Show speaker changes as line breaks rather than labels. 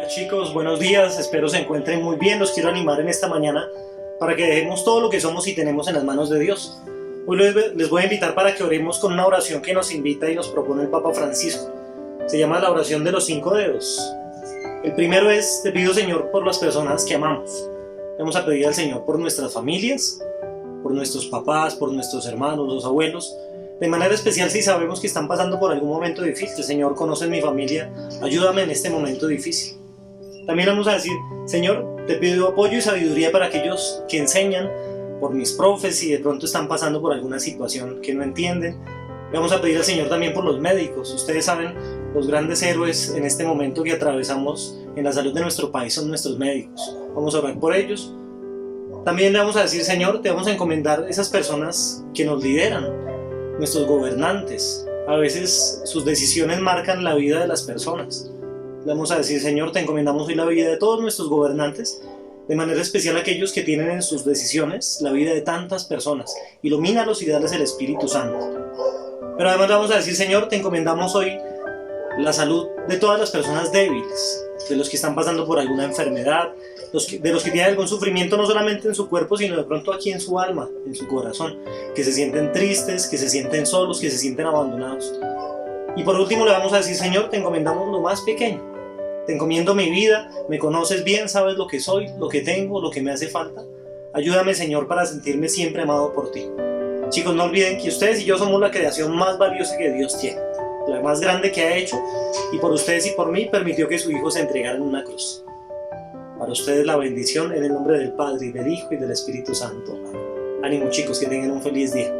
Hola chicos, buenos días, espero se encuentren muy bien, los quiero animar en esta mañana para que dejemos todo lo que somos y tenemos en las manos de Dios. Hoy les voy a invitar para que oremos con una oración que nos invita y nos propone el Papa Francisco. Se llama la oración de los cinco dedos. El primero es, te pido Señor por las personas que amamos. Vamos a pedir al Señor por nuestras familias, por nuestros papás, por nuestros hermanos, los abuelos, de manera especial si sabemos que están pasando por algún momento difícil. Señor, conoce mi familia, ayúdame en este momento difícil. También vamos a decir, Señor, te pido apoyo y sabiduría para aquellos que enseñan, por mis profes y de pronto están pasando por alguna situación que no entienden. Vamos a pedir al Señor también por los médicos. Ustedes saben, los grandes héroes en este momento que atravesamos en la salud de nuestro país son nuestros médicos. Vamos a orar por ellos. También le vamos a decir, Señor, te vamos a encomendar esas personas que nos lideran, nuestros gobernantes. A veces sus decisiones marcan la vida de las personas. Vamos a decir, Señor, te encomendamos hoy la vida de todos nuestros gobernantes, de manera especial aquellos que tienen en sus decisiones la vida de tantas personas. Ilumínalos y dales el Espíritu Santo. Pero además vamos a decir, Señor, te encomendamos hoy la salud de todas las personas débiles, de los que están pasando por alguna enfermedad, de los que tienen algún sufrimiento no solamente en su cuerpo, sino de pronto aquí en su alma, en su corazón, que se sienten tristes, que se sienten solos, que se sienten abandonados. Y por último le vamos a decir, Señor, te encomendamos lo más pequeño. Te encomiendo mi vida, me conoces bien, sabes lo que soy, lo que tengo, lo que me hace falta. Ayúdame, Señor, para sentirme siempre amado por ti. Chicos, no olviden que ustedes y yo somos la creación más valiosa que Dios tiene, la más grande que ha hecho, y por ustedes y por mí permitió que su Hijo se entregara en una cruz. Para ustedes la bendición en el nombre del Padre y del Hijo y del Espíritu Santo. Ánimo chicos, que tengan un feliz día.